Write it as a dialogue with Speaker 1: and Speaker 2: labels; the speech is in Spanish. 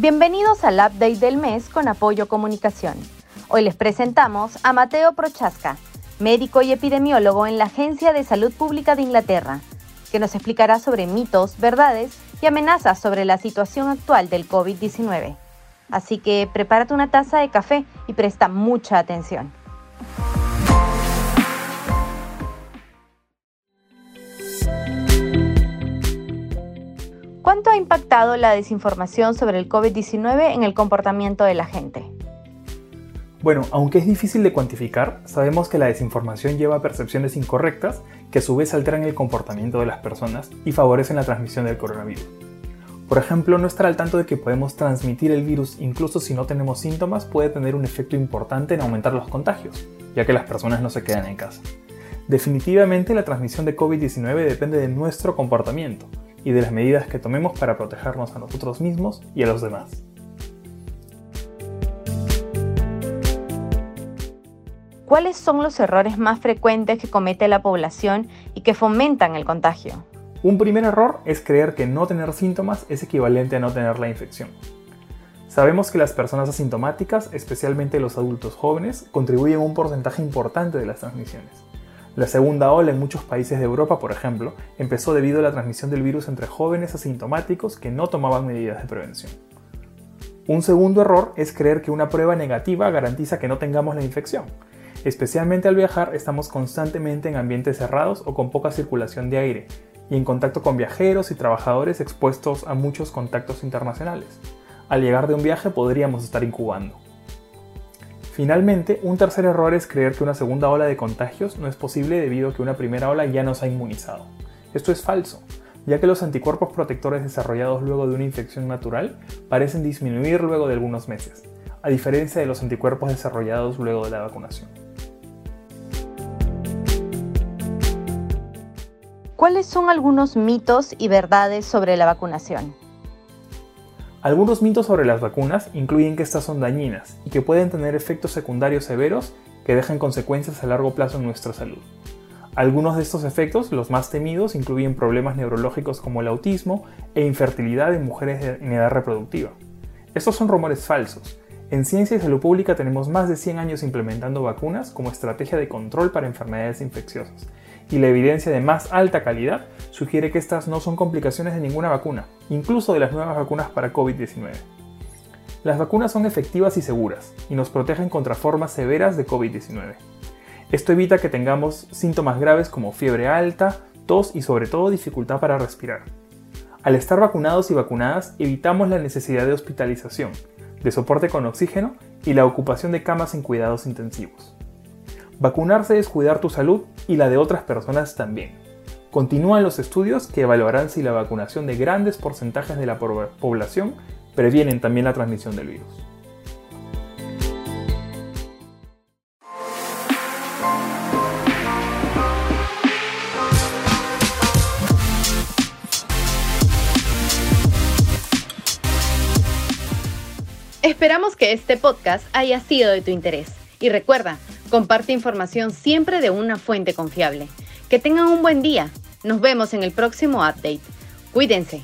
Speaker 1: Bienvenidos al update del mes con Apoyo Comunicación. Hoy les presentamos a Mateo Prochaska, médico y epidemiólogo en la Agencia de Salud Pública de Inglaterra, que nos explicará sobre mitos, verdades y amenazas sobre la situación actual del COVID-19. Así que prepárate una taza de café y presta mucha atención. ¿Cuánto ha impactado la desinformación sobre el COVID-19 en el comportamiento de la gente?
Speaker 2: Bueno, aunque es difícil de cuantificar, sabemos que la desinformación lleva a percepciones incorrectas que a su vez alteran el comportamiento de las personas y favorecen la transmisión del coronavirus. Por ejemplo, no estar al tanto de que podemos transmitir el virus incluso si no tenemos síntomas puede tener un efecto importante en aumentar los contagios, ya que las personas no se quedan en casa. Definitivamente la transmisión de COVID-19 depende de nuestro comportamiento y de las medidas que tomemos para protegernos a nosotros mismos y a los demás.
Speaker 1: ¿Cuáles son los errores más frecuentes que comete la población y que fomentan el contagio?
Speaker 2: Un primer error es creer que no tener síntomas es equivalente a no tener la infección. Sabemos que las personas asintomáticas, especialmente los adultos jóvenes, contribuyen a un porcentaje importante de las transmisiones. La segunda ola en muchos países de Europa, por ejemplo, empezó debido a la transmisión del virus entre jóvenes asintomáticos que no tomaban medidas de prevención. Un segundo error es creer que una prueba negativa garantiza que no tengamos la infección, Especialmente al viajar estamos constantemente en ambientes cerrados o con poca circulación de aire y en contacto con viajeros y trabajadores expuestos a muchos contactos internacionales. Al llegar de un viaje podríamos estar incubando. Finalmente, un tercer error es creer que una segunda ola de contagios no es posible debido a que una primera ola ya nos ha inmunizado. Esto es falso, ya que los anticuerpos protectores desarrollados luego de una infección natural parecen disminuir luego de algunos meses, a diferencia de los anticuerpos desarrollados luego de la vacunación.
Speaker 1: ¿Cuáles son algunos mitos y verdades sobre la vacunación?
Speaker 2: Algunos mitos sobre las vacunas incluyen que estas son dañinas y que pueden tener efectos secundarios severos que dejan consecuencias a largo plazo en nuestra salud. Algunos de estos efectos, los más temidos, incluyen problemas neurológicos como el autismo e infertilidad en mujeres en edad reproductiva. Estos son rumores falsos. En Ciencia y Salud Pública tenemos más de 100 años implementando vacunas como estrategia de control para enfermedades infecciosas y la evidencia de más alta calidad sugiere que estas no son complicaciones de ninguna vacuna, incluso de las nuevas vacunas para COVID-19. Las vacunas son efectivas y seguras y nos protegen contra formas severas de COVID-19. Esto evita que tengamos síntomas graves como fiebre alta, tos y sobre todo dificultad para respirar. Al estar vacunados y vacunadas evitamos la necesidad de hospitalización, de soporte con oxígeno y la ocupación de camas en cuidados intensivos. Vacunarse es cuidar tu salud y la de otras personas también. Continúan los estudios que evaluarán si la vacunación de grandes porcentajes de la población previenen también la transmisión del virus.
Speaker 1: Esperamos que este podcast haya sido de tu interés. Y recuerda, comparte información siempre de una fuente confiable. Que tengan un buen día. Nos vemos en el próximo update. Cuídense.